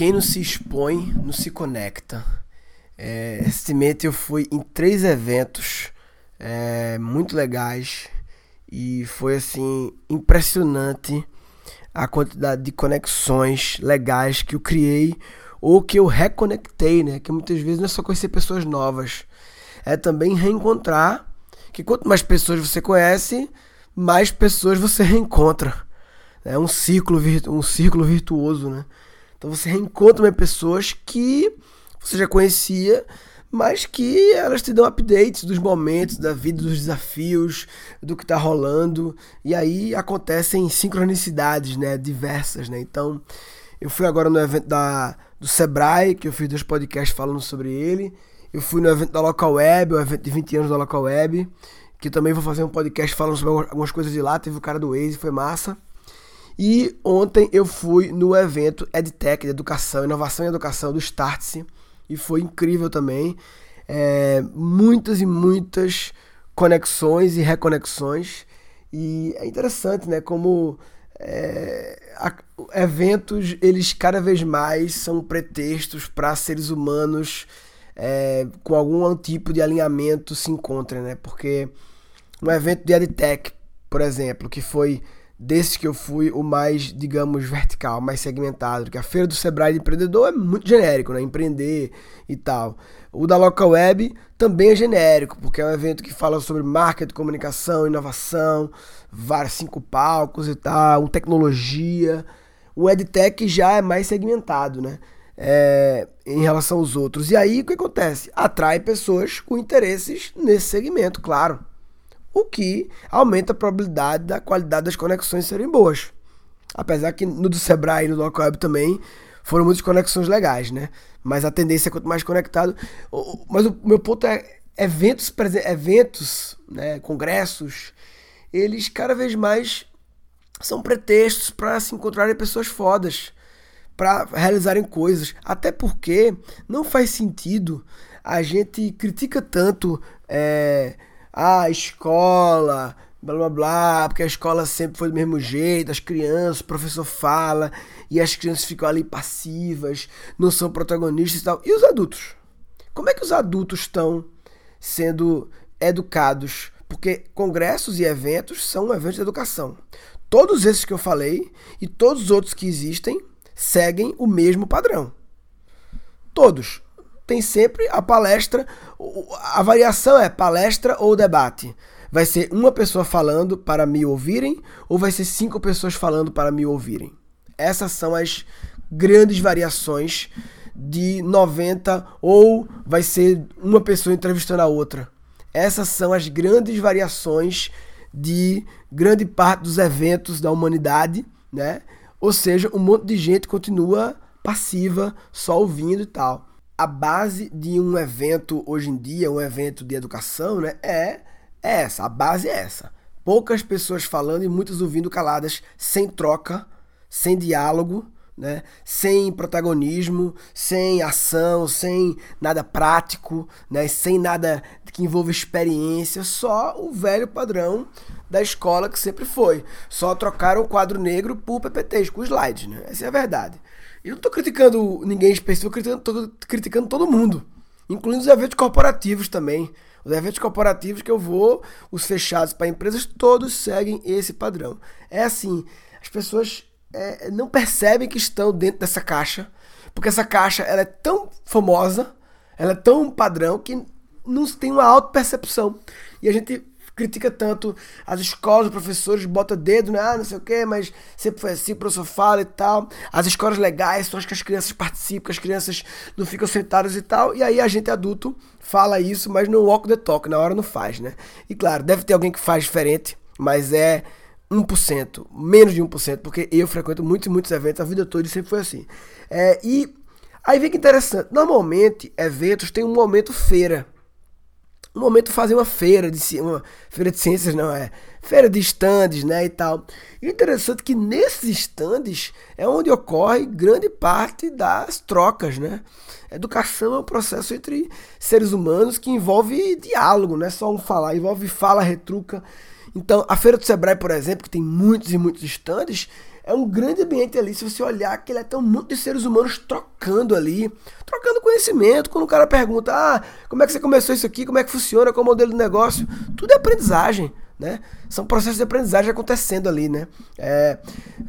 Quem não se expõe, não se conecta. É, recentemente eu fui em três eventos é, muito legais e foi assim impressionante a quantidade de conexões legais que eu criei ou que eu reconectei, né? Que muitas vezes não é só conhecer pessoas novas, é também reencontrar. Que quanto mais pessoas você conhece, mais pessoas você reencontra. É um ciclo, um círculo virtuoso, né? Então você reencontra pessoas que você já conhecia, mas que elas te dão updates dos momentos, da vida, dos desafios, do que está rolando. E aí acontecem sincronicidades, né? Diversas, né? Então, eu fui agora no evento da, do Sebrae, que eu fiz dois podcasts falando sobre ele. Eu fui no evento da Local Web, o evento de 20 anos da Local Web, que também vou fazer um podcast falando sobre algumas coisas de lá. Teve o cara do Waze, foi massa. E ontem eu fui no evento EdTech, de Educação, Inovação e Educação do Startse, e foi incrível também. É, muitas e muitas conexões e reconexões. E é interessante, né? Como é, a, eventos, eles cada vez mais são pretextos para seres humanos é, com algum tipo de alinhamento se encontrem, né? Porque um evento de EdTech, por exemplo, que foi desses que eu fui o mais, digamos, vertical, mais segmentado, que a feira do Sebrae de empreendedor é muito genérico, né? Empreender e tal. O da Local Web também é genérico, porque é um evento que fala sobre marketing, comunicação, inovação, vários cinco palcos e tal, tecnologia. O EdTech já é mais segmentado, né? É, em relação aos outros. E aí o que acontece? Atrai pessoas com interesses nesse segmento, claro o que aumenta a probabilidade da qualidade das conexões serem boas. Apesar que no do Sebrae e no Local Web também foram muitas conexões legais, né? Mas a tendência é quanto mais conectado. Mas o meu ponto é eventos, eventos, né, congressos, eles cada vez mais são pretextos para se encontrarem pessoas fodas, para realizarem coisas. Até porque não faz sentido a gente critica tanto. É, ah, escola, blá blá blá, porque a escola sempre foi do mesmo jeito, as crianças, o professor fala, e as crianças ficam ali passivas, não são protagonistas e tal. E os adultos? Como é que os adultos estão sendo educados? Porque congressos e eventos são eventos de educação. Todos esses que eu falei e todos os outros que existem seguem o mesmo padrão. Todos tem sempre a palestra. A variação é palestra ou debate. Vai ser uma pessoa falando para me ouvirem ou vai ser cinco pessoas falando para me ouvirem? Essas são as grandes variações de 90 ou vai ser uma pessoa entrevistando a outra. Essas são as grandes variações de grande parte dos eventos da humanidade, né? Ou seja, um monte de gente continua passiva, só ouvindo e tal a base de um evento hoje em dia, um evento de educação, né, é, é essa. A base é essa. Poucas pessoas falando e muitas ouvindo caladas, sem troca, sem diálogo, né? sem protagonismo, sem ação, sem nada prático, né? sem nada que envolva experiência, só o velho padrão da escola que sempre foi. Só trocaram o quadro negro por PPTs, com slides. Né? Essa é a verdade. Eu não estou criticando ninguém específico, estou criticando todo mundo, incluindo os eventos corporativos também. Os eventos corporativos que eu vou, os fechados para empresas, todos seguem esse padrão. É assim, as pessoas é, não percebem que estão dentro dessa caixa, porque essa caixa ela é tão famosa, ela é tão padrão que não tem uma auto-percepção. E a gente critica tanto as escolas, os professores, bota dedo, né? Ah, não sei o que, mas sempre foi assim, o professor fala e tal. As escolas legais são as que as crianças participam, que as crianças não ficam sentadas e tal. E aí a gente adulto fala isso, mas no walk the talk, na hora não faz, né? E claro, deve ter alguém que faz diferente, mas é 1%, menos de 1%, porque eu frequento muitos e muitos eventos, a vida toda e sempre foi assim. É, e aí vem que interessante, normalmente eventos tem um momento feira um momento fazer uma feira de uma feira de ciências não é feira de estandes né e tal. E interessante que nesses estandes é onde ocorre grande parte das trocas né. Educação é um processo entre seres humanos que envolve diálogo não é só um falar envolve fala retruca. Então a feira do Sebrae por exemplo que tem muitos e muitos estandes é um grande ambiente ali. Se você olhar, que ele é tão muito de seres humanos trocando ali, trocando conhecimento. Quando o cara pergunta, ah, como é que você começou isso aqui? Como é que funciona? Qual é o modelo de negócio? Tudo é aprendizagem. Né? São processos de aprendizagem acontecendo ali, né? É,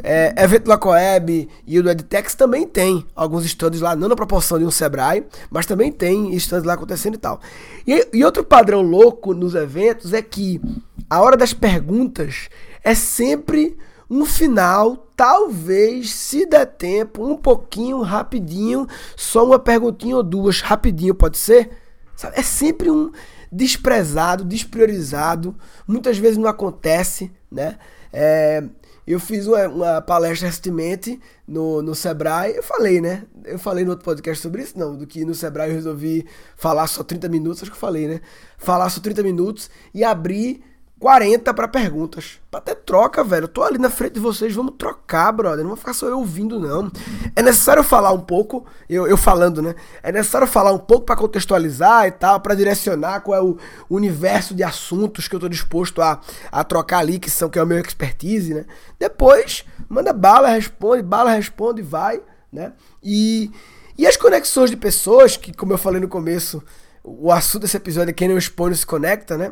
é, evento da Coeb e o do EdTex também tem alguns estudos lá, não na proporção de um Sebrae, mas também tem estudos lá acontecendo e tal. E, e outro padrão louco nos eventos é que a hora das perguntas é sempre um final, talvez, se der tempo, um pouquinho, rapidinho, só uma perguntinha ou duas, rapidinho, pode ser? Sabe? É sempre um desprezado, despriorizado, muitas vezes não acontece, né? É, eu fiz uma, uma, palestra recentemente no, no Sebrae, eu falei, né? Eu falei no outro podcast sobre isso, não, do que no Sebrae eu resolvi falar só 30 minutos, acho que eu falei, né? Falar só 30 minutos e abrir 40 para perguntas. Pra ter troca, velho. Eu tô ali na frente de vocês, vamos trocar, brother. Não vou ficar só eu ouvindo, não. É necessário falar um pouco, eu, eu falando, né? É necessário falar um pouco para contextualizar e tal, para direcionar qual é o universo de assuntos que eu tô disposto a, a trocar ali, que são que é o meu expertise, né? Depois, manda bala, responde, bala, responde, vai, né? E, e as conexões de pessoas, que como eu falei no começo, o assunto desse episódio é quem não expõe não se conecta, né?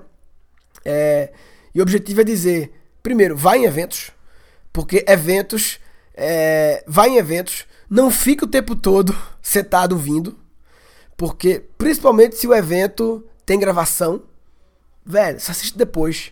É, e o objetivo é dizer, primeiro, vai em eventos, porque eventos, é, vai em eventos, não fica o tempo todo setado vindo, porque principalmente se o evento tem gravação, velho, assiste depois.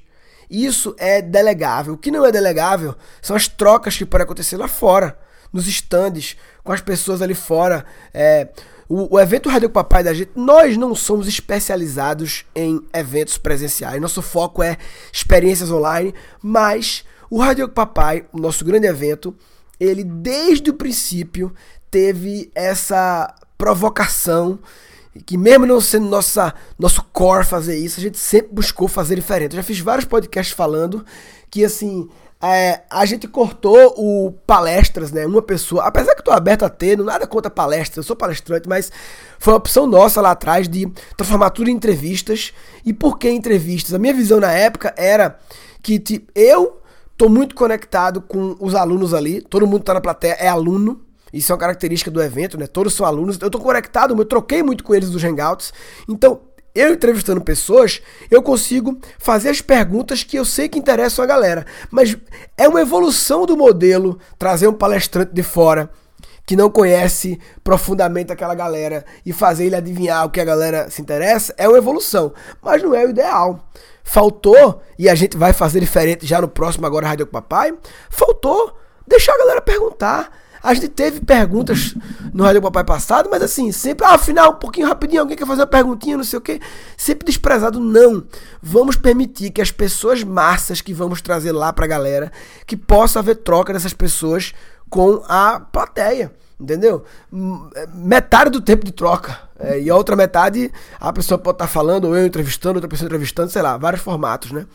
Isso é delegável. O que não é delegável são as trocas que podem acontecer lá fora, nos estandes, com as pessoas ali fora. É, o, o evento Rádio Papai da gente, nós não somos especializados em eventos presenciais. Nosso foco é experiências online, mas o Rádio Papai, o nosso grande evento, ele desde o princípio teve essa provocação que mesmo não sendo nossa, nosso core fazer isso, a gente sempre buscou fazer diferente. Eu já fiz vários podcasts falando que assim, é, a gente cortou o palestras, né? Uma pessoa, apesar que eu tô aberto a ter, nada contra palestras, eu sou palestrante, mas foi uma opção nossa lá atrás de transformar tudo em entrevistas. E por que entrevistas? A minha visão na época era que tipo, eu tô muito conectado com os alunos ali, todo mundo tá na plateia, é aluno. Isso é uma característica do evento, né? Todos são alunos. Eu tô conectado, eu troquei muito com eles nos Hangouts. Então, eu entrevistando pessoas, eu consigo fazer as perguntas que eu sei que interessam a galera. Mas é uma evolução do modelo trazer um palestrante de fora que não conhece profundamente aquela galera e fazer ele adivinhar o que a galera se interessa, é uma evolução, mas não é o ideal. Faltou, e a gente vai fazer diferente já no próximo agora Rádio Papai, faltou deixar a galera perguntar a gente teve perguntas no Rádio Papai passado, mas assim, sempre, ah, afinal, um pouquinho rapidinho, alguém quer fazer uma perguntinha, não sei o quê. Sempre desprezado, não. Vamos permitir que as pessoas massas que vamos trazer lá pra galera, que possa haver troca dessas pessoas com a plateia. Entendeu? Metade do tempo de troca. É, e a outra metade, a pessoa pode estar tá falando, ou eu entrevistando, outra pessoa entrevistando, sei lá, vários formatos, né?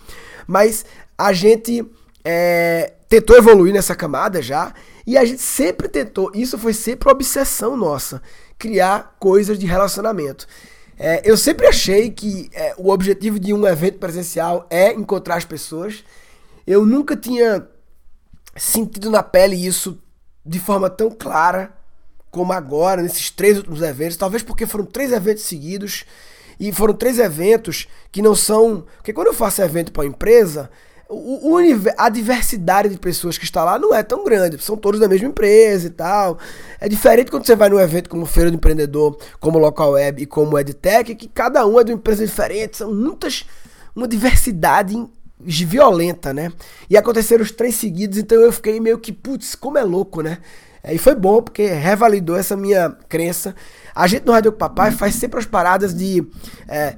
Mas a gente é, tentou evoluir nessa camada já. E a gente sempre tentou, isso foi sempre uma obsessão nossa, criar coisas de relacionamento. É, eu sempre achei que é, o objetivo de um evento presencial é encontrar as pessoas. Eu nunca tinha sentido na pele isso de forma tão clara como agora, nesses três últimos eventos. Talvez porque foram três eventos seguidos e foram três eventos que não são. Porque quando eu faço evento para uma empresa, o, o, a diversidade de pessoas que está lá não é tão grande, são todos da mesma empresa e tal. É diferente quando você vai num evento como Feira do Empreendedor, como Local Web e como EdTech, que cada um é de uma empresa diferente, são muitas, uma diversidade violenta, né? E aconteceram os três seguidos, então eu fiquei meio que, putz, como é louco, né? É, e foi bom, porque revalidou essa minha crença. A gente no Rádio Papai faz sempre as paradas de, é,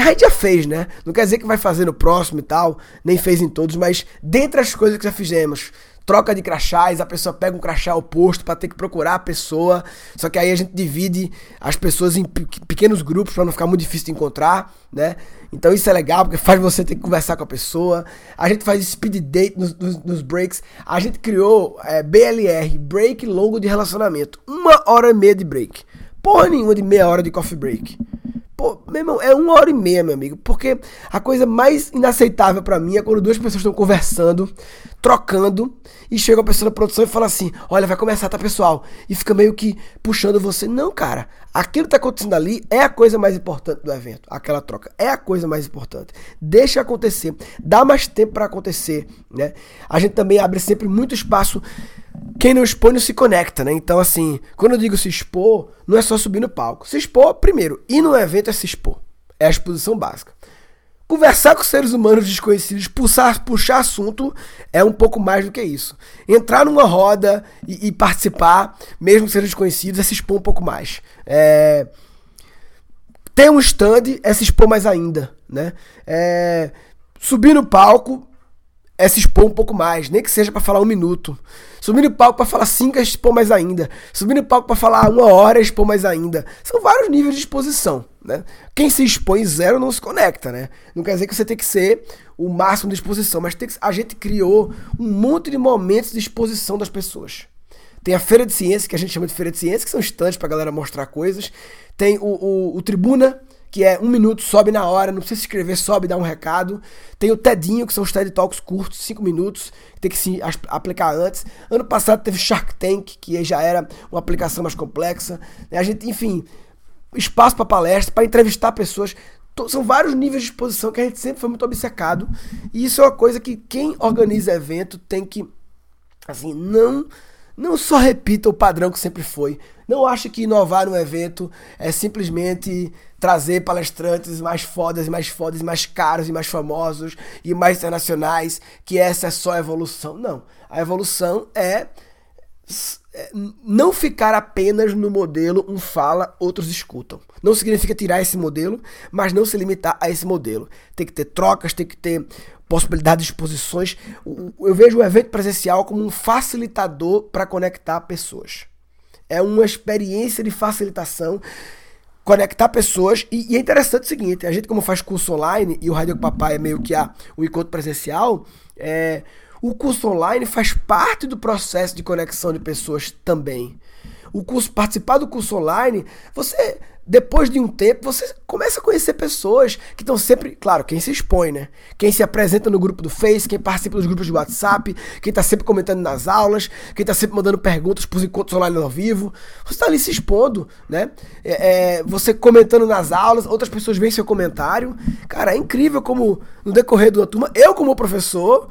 A gente já fez, né? Não quer dizer que vai fazer no próximo e tal, nem fez em todos, mas dentre as coisas que já fizemos, troca de crachás, a pessoa pega um crachá oposto para ter que procurar a pessoa. Só que aí a gente divide as pessoas em pequenos grupos para não ficar muito difícil de encontrar, né? Então isso é legal porque faz você ter que conversar com a pessoa. A gente faz speed date nos, nos, nos breaks. A gente criou é, BLR, break longo de relacionamento. Uma hora e meia de break. Porra nenhuma de meia hora de coffee break. Pô, meu irmão, é uma hora e meia, meu amigo. Porque a coisa mais inaceitável para mim é quando duas pessoas estão conversando, trocando, e chega a pessoa da produção e fala assim: Olha, vai começar, tá, pessoal? E fica meio que puxando você. Não, cara. Aquilo que tá acontecendo ali é a coisa mais importante do evento. Aquela troca é a coisa mais importante. Deixa acontecer. Dá mais tempo para acontecer, né? A gente também abre sempre muito espaço quem não expõe não se conecta, né? Então, assim, quando eu digo se expor, não é só subir no palco. Se expor, primeiro, ir num evento é se expor. É a exposição básica. Conversar com seres humanos desconhecidos, puxar, puxar assunto, é um pouco mais do que isso. Entrar numa roda e, e participar, mesmo que desconhecidos, é se expor um pouco mais. É... Ter um stand é se expor mais ainda, né? É... Subir no palco é se expor um pouco mais, nem que seja para falar um minuto. Subir no palco para falar cinco é expor mais ainda. Subir no palco para falar uma hora é expor mais ainda. São vários níveis de exposição, né? Quem se expõe zero não se conecta, né? Não quer dizer que você tem que ser o máximo de exposição, mas tem que, a gente criou um monte de momentos de exposição das pessoas. Tem a feira de ciência, que a gente chama de feira de ciência, que são estantes para galera mostrar coisas. Tem o, o, o Tribuna, que é um minuto, sobe na hora, não precisa se inscrever, sobe, dá um recado. Tem o TEDinho, que são os TED Talks curtos, cinco minutos, que tem que se aplicar antes. Ano passado teve Shark Tank, que já era uma aplicação mais complexa. A gente, enfim, espaço para palestra, para entrevistar pessoas. São vários níveis de exposição que a gente sempre foi muito obcecado. E isso é uma coisa que quem organiza evento tem que, assim, não não só repita o padrão que sempre foi. Não ache que inovar no evento é simplesmente trazer palestrantes mais fodas mais fodas, mais caros e mais famosos e mais internacionais, que essa é só a evolução. Não. A evolução é, é não ficar apenas no modelo um fala, outros escutam. Não significa tirar esse modelo, mas não se limitar a esse modelo. Tem que ter trocas, tem que ter possibilidade de exposições. Eu vejo o evento presencial como um facilitador para conectar pessoas. É uma experiência de facilitação, conectar pessoas. E, e, é interessante o seguinte: a gente, como faz curso online, e o Rádio Papai é meio que a, o encontro presencial, é, o curso online faz parte do processo de conexão de pessoas também. O curso, participar do curso online, você depois de um tempo, você começa a conhecer pessoas que estão sempre, claro, quem se expõe, né? Quem se apresenta no grupo do Face, quem participa dos grupos de WhatsApp, quem está sempre comentando nas aulas, quem está sempre mandando perguntas para os encontros online ao vivo. Você está ali se expondo, né? É, é, você comentando nas aulas, outras pessoas veem seu comentário. Cara, é incrível como no decorrer da turma, eu como professor,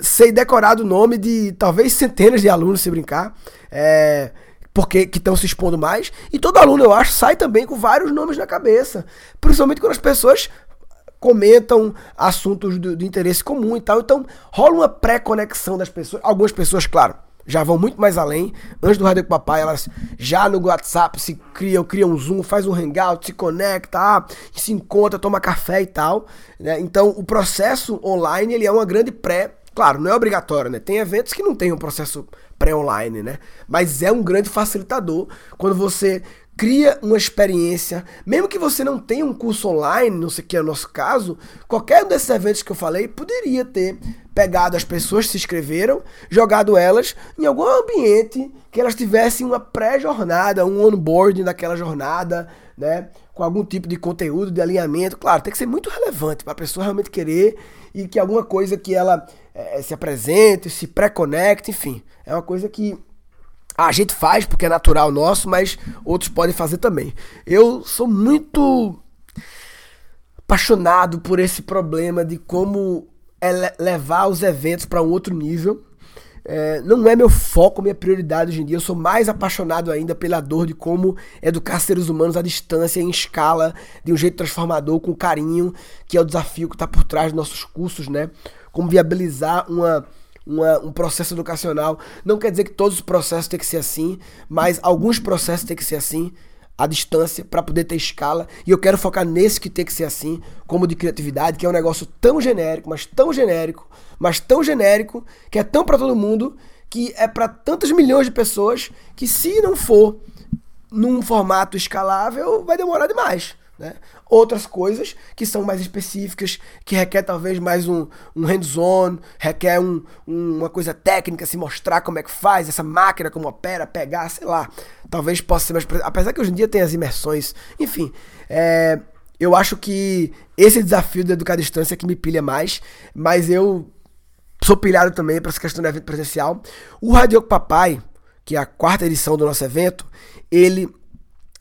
sei decorar o nome de talvez centenas de alunos, se brincar. É porque que estão se expondo mais. E todo aluno, eu acho, sai também com vários nomes na cabeça. Principalmente quando as pessoas comentam assuntos de, de interesse comum e tal. Então, rola uma pré-conexão das pessoas. Algumas pessoas, claro, já vão muito mais além. Antes do Rádio com Papai, elas já no WhatsApp se criam, criam um Zoom, faz um hangout, se conecta, ah, se encontra, toma café e tal. Né? Então, o processo online ele é uma grande pré. Claro, não é obrigatório, né? Tem eventos que não tem um processo pré-online, né? Mas é um grande facilitador quando você cria uma experiência, mesmo que você não tenha um curso online, não sei o que é o nosso caso, qualquer um desses eventos que eu falei poderia ter pegado as pessoas que se inscreveram, jogado elas em algum ambiente que elas tivessem uma pré-jornada, um onboarding daquela jornada, né? Com algum tipo de conteúdo, de alinhamento. Claro, tem que ser muito relevante para a pessoa realmente querer e que alguma coisa que ela é, se apresente, se pré-conecte, enfim. É uma coisa que a gente faz porque é natural nosso, mas outros podem fazer também. Eu sou muito apaixonado por esse problema de como é levar os eventos para um outro nível. É, não é meu foco, minha prioridade hoje em dia. Eu sou mais apaixonado ainda pela dor de como educar seres humanos à distância, em escala, de um jeito transformador, com carinho, que é o desafio que está por trás dos nossos cursos, né? Como viabilizar uma, uma, um processo educacional. Não quer dizer que todos os processos têm que ser assim, mas alguns processos têm que ser assim à distância para poder ter escala. E eu quero focar nesse que tem que ser assim, como de criatividade, que é um negócio tão genérico, mas tão genérico, mas tão genérico, que é tão para todo mundo, que é para tantas milhões de pessoas, que se não for num formato escalável, vai demorar demais. Né? Outras coisas que são mais específicas, que requer talvez mais um, um hands-on, requer um, um, uma coisa técnica, se mostrar como é que faz, essa máquina como opera, pegar, sei lá. Talvez possa ser mais. Apesar que hoje em dia tem as imersões, enfim. É, eu acho que esse desafio de educar à distância é que me pilha mais, mas eu sou pilhado também para essa questão do evento presencial. O Radio Papai, que é a quarta edição do nosso evento, ele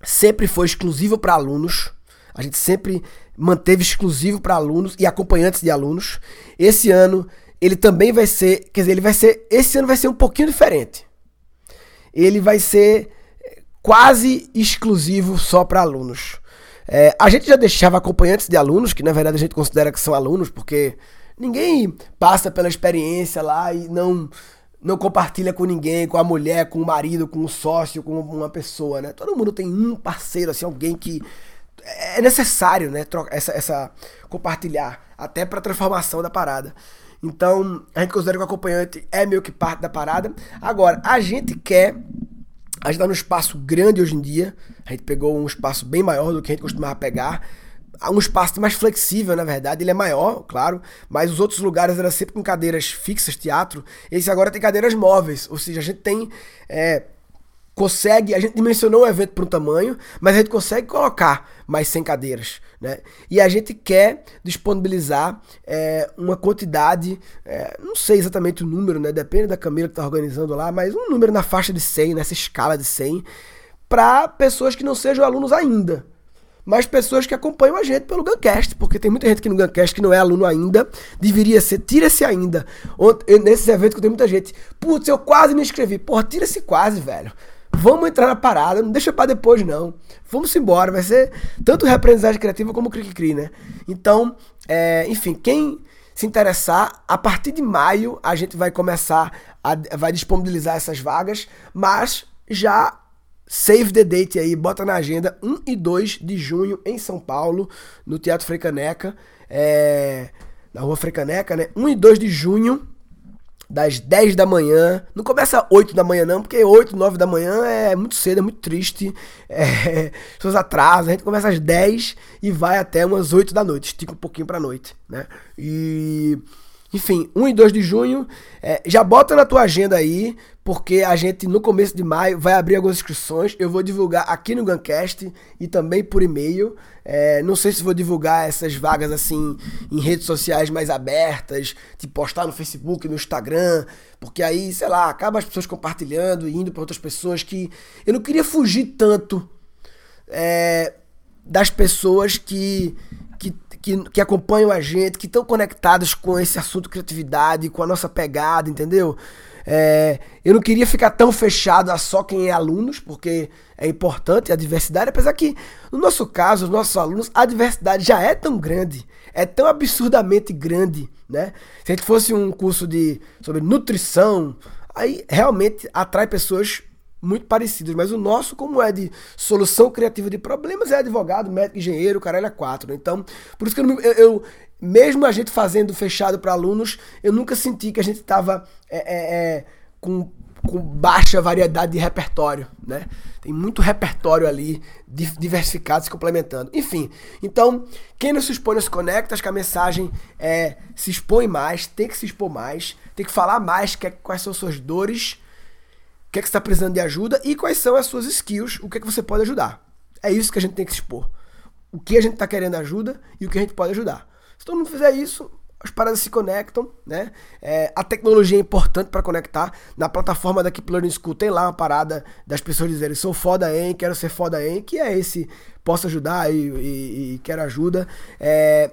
sempre foi exclusivo para alunos. A gente sempre manteve exclusivo para alunos e acompanhantes de alunos. Esse ano ele também vai ser, quer dizer, ele vai ser, esse ano vai ser um pouquinho diferente. Ele vai ser quase exclusivo só para alunos. É, a gente já deixava acompanhantes de alunos, que na verdade a gente considera que são alunos, porque ninguém passa pela experiência lá e não não compartilha com ninguém, com a mulher, com o marido, com o sócio, com uma pessoa, né? Todo mundo tem um parceiro, assim, alguém que é necessário, né? Essa, essa compartilhar, até para transformação da parada. Então, a gente considera que o acompanhante é meio que parte da parada. Agora, a gente quer a gente tá num espaço grande hoje em dia. A gente pegou um espaço bem maior do que a gente costumava pegar. Um espaço mais flexível, na verdade. Ele é maior, claro, mas os outros lugares eram sempre com cadeiras fixas, teatro. Esse agora tem cadeiras móveis. Ou seja, a gente tem é, consegue, a gente dimensionou o evento para um tamanho, mas a gente consegue colocar mais 100 cadeiras, né? E a gente quer disponibilizar é, uma quantidade, é, não sei exatamente o número, né? Depende da Camila que está organizando lá, mas um número na faixa de 100, nessa escala de 100, para pessoas que não sejam alunos ainda, mas pessoas que acompanham a gente pelo Guncast, porque tem muita gente aqui no Guncast que não é aluno ainda, deveria ser, tira-se ainda. Nesses eventos que tem muita gente, putz, eu quase me inscrevi. Porra, tira-se quase, velho. Vamos entrar na parada, não deixa para depois não. Vamos embora, vai ser tanto reaprendizagem criativa como cri-cri, né? Então, é, enfim, quem se interessar, a partir de maio a gente vai começar a vai disponibilizar essas vagas, mas já save the date aí, bota na agenda 1 e 2 de junho em São Paulo, no Teatro Frecaneca, é, na Rua Frecaneca, né? 1 e 2 de junho das 10 da manhã. Não começa 8 da manhã, não, porque 8, 9 da manhã é muito cedo, é muito triste. É, as pessoas atrasam. A gente começa às 10 e vai até umas 8 da noite. Estica um pouquinho pra noite, né? E. Enfim, 1 e 2 de junho. É, já bota na tua agenda aí, porque a gente no começo de maio vai abrir algumas inscrições. Eu vou divulgar aqui no Guncast e também por e-mail. É, não sei se vou divulgar essas vagas assim em redes sociais mais abertas, de postar no Facebook, no Instagram, porque aí, sei lá, acaba as pessoas compartilhando e indo para outras pessoas que eu não queria fugir tanto é, das pessoas que, que, que, que acompanham a gente, que estão conectadas com esse assunto criatividade, com a nossa pegada, entendeu? É, eu não queria ficar tão fechado a só quem é alunos, porque é importante a diversidade, apesar que, no nosso caso, os nossos alunos, a diversidade já é tão grande, é tão absurdamente grande, né? Se a gente fosse um curso de sobre nutrição, aí realmente atrai pessoas muito parecidas, mas o nosso, como é de solução criativa de problemas, é advogado, médico, engenheiro, caralho, é quatro. Então, por isso que eu, eu, mesmo a gente fazendo fechado para alunos, eu nunca senti que a gente estava é, é, é, com, com baixa variedade de repertório, né? Tem muito repertório ali, diversificado, se complementando. Enfim, então, quem não se expõe não se conecta, acho que a mensagem é se expõe mais, tem que se expor mais, tem que falar mais que, quais são suas dores, que, é que você está precisando de ajuda e quais são as suas skills, o que, é que você pode ajudar. É isso que a gente tem que expor. O que a gente está querendo ajuda e o que a gente pode ajudar. Se todo mundo fizer isso, as paradas se conectam, né? É, a tecnologia é importante para conectar. Na plataforma da Keep Learning School tem lá uma parada das pessoas dizerem sou foda em, quero ser foda em, que é esse posso ajudar e, e, e quero ajuda. É,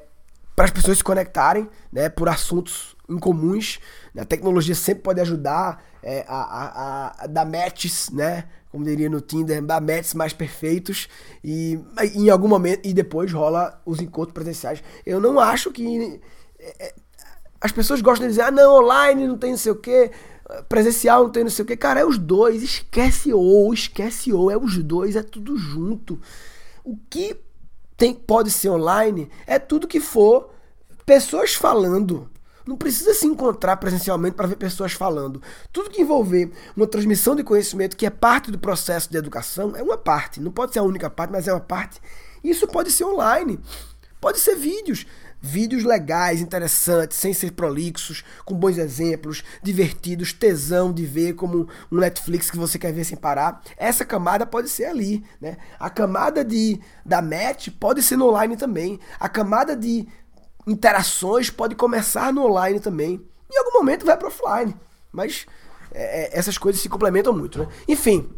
para as pessoas se conectarem, né? Por assuntos incomuns. A tecnologia sempre pode ajudar é, a, a, a dar matches, né? como diria no Tinder, matches mais perfeitos e em algum momento e depois rola os encontros presenciais. Eu não acho que é, é, as pessoas gostam de dizer, ah, não, online não tem não sei o que, presencial não tem não sei o que. Cara, é os dois, esquece ou, esquece ou, é os dois, é tudo junto. O que tem, pode ser online é tudo que for pessoas falando. Não precisa se encontrar presencialmente para ver pessoas falando. Tudo que envolver uma transmissão de conhecimento, que é parte do processo de educação, é uma parte. Não pode ser a única parte, mas é uma parte. Isso pode ser online. Pode ser vídeos. Vídeos legais, interessantes, sem ser prolixos, com bons exemplos, divertidos, tesão de ver como um Netflix que você quer ver sem parar. Essa camada pode ser ali, né? A camada de da match pode ser no online também. A camada de interações pode começar no online também. Em algum momento vai para offline. Mas é, é, essas coisas se complementam muito, né? Enfim,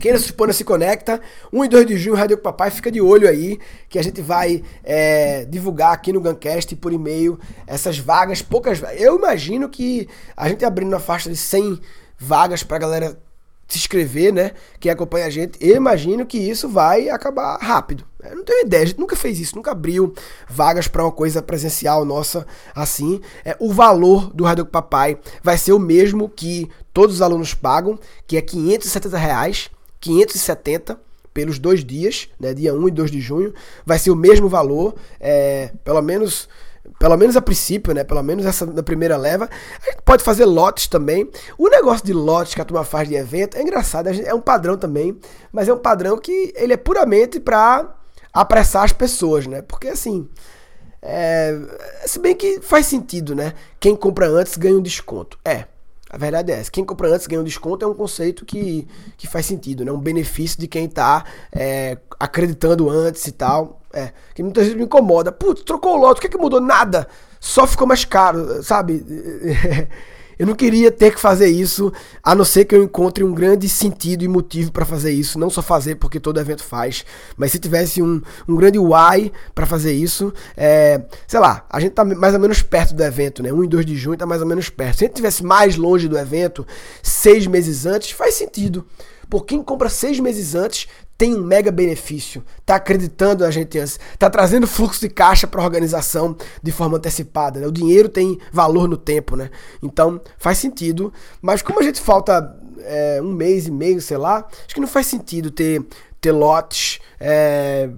quem não se expõe se conecta. 1 e 2 de junho, Rádio Papai, fica de olho aí, que a gente vai é, divulgar aqui no Guncast por e-mail essas vagas, poucas Eu imagino que a gente abrindo na faixa de 100 vagas pra galera se inscrever, né? Quem acompanha a gente, eu imagino que isso vai acabar rápido. Eu não tenho ideia, a gente nunca fez isso, nunca abriu vagas para uma coisa presencial nossa assim. É, o valor do Rádio Papai vai ser o mesmo que todos os alunos pagam, que é 570 reais, 570 pelos dois dias, né, dia 1 e 2 de junho, vai ser o mesmo valor, é, pelo menos pelo menos a princípio, né? Pelo menos essa da primeira leva. A gente pode fazer lotes também. O negócio de lotes que a turma faz de evento é engraçado, é um padrão também, mas é um padrão que ele é puramente para apressar as pessoas, né? Porque assim, é, se bem que faz sentido, né? Quem compra antes ganha um desconto. É, a verdade é essa. Quem compra antes ganha um desconto é um conceito que, que faz sentido, né? Um benefício de quem está é, acreditando antes e tal. É, que muitas vezes me incomoda. Putz, trocou o lote, o que, é que mudou? Nada. Só ficou mais caro, sabe? Eu não queria ter que fazer isso, a não ser que eu encontre um grande sentido e motivo para fazer isso. Não só fazer porque todo evento faz, mas se tivesse um, um grande why para fazer isso, é, sei lá, a gente tá mais ou menos perto do evento, né? 1 e 2 de junho tá mais ou menos perto. Se a gente tivesse mais longe do evento, seis meses antes, faz sentido. Por quem compra seis meses antes tem um mega benefício, tá acreditando na gente antes, tá trazendo fluxo de caixa para a organização de forma antecipada. Né? O dinheiro tem valor no tempo, né? Então faz sentido. Mas como a gente falta é, um mês e meio, sei lá, acho que não faz sentido ter ter lotes, é,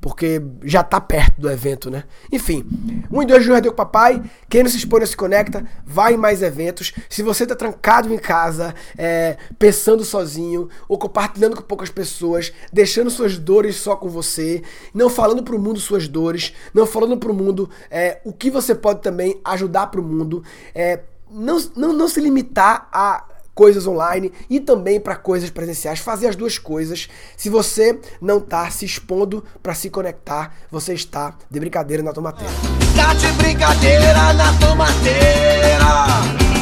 porque já tá perto do evento, né? Enfim, 1 e 2 de junho deu papai. Quem não se expõe, não se conecta, vai em mais eventos. Se você tá trancado em casa, é, pensando sozinho, ou compartilhando com poucas pessoas, deixando suas dores só com você, não falando pro mundo suas dores, não falando pro mundo é, o que você pode também ajudar pro mundo, é, não, não, não se limitar a coisas online e também para coisas presenciais, fazer as duas coisas. Se você não está se expondo para se conectar, você está de brincadeira na tomateira. Tá de brincadeira na tomateira.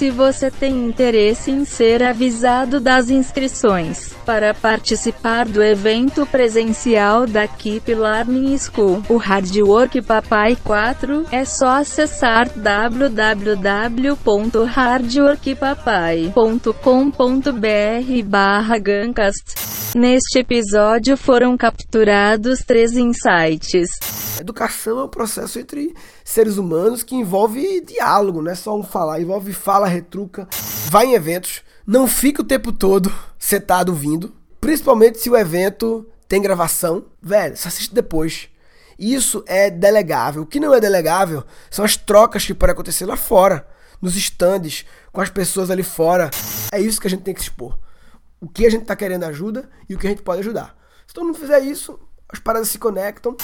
Se você tem interesse em ser avisado das inscrições para participar do evento presencial da Keep Learning School, o Hard Work Papai 4, é só acessar www.hardworkpapai.com.br barra Guncast. Neste episódio foram capturados três insights. Educação é um processo entre seres humanos que envolve diálogo, não é só um falar, envolve fala, retruca, vai em eventos, não fica o tempo todo setado vindo, principalmente se o evento tem gravação, velho, você assiste depois. Isso é delegável. O que não é delegável são as trocas que podem acontecer lá fora, nos estandes, com as pessoas ali fora. É isso que a gente tem que expor. O que a gente está querendo ajuda e o que a gente pode ajudar. Se todo mundo fizer isso, as paradas se conectam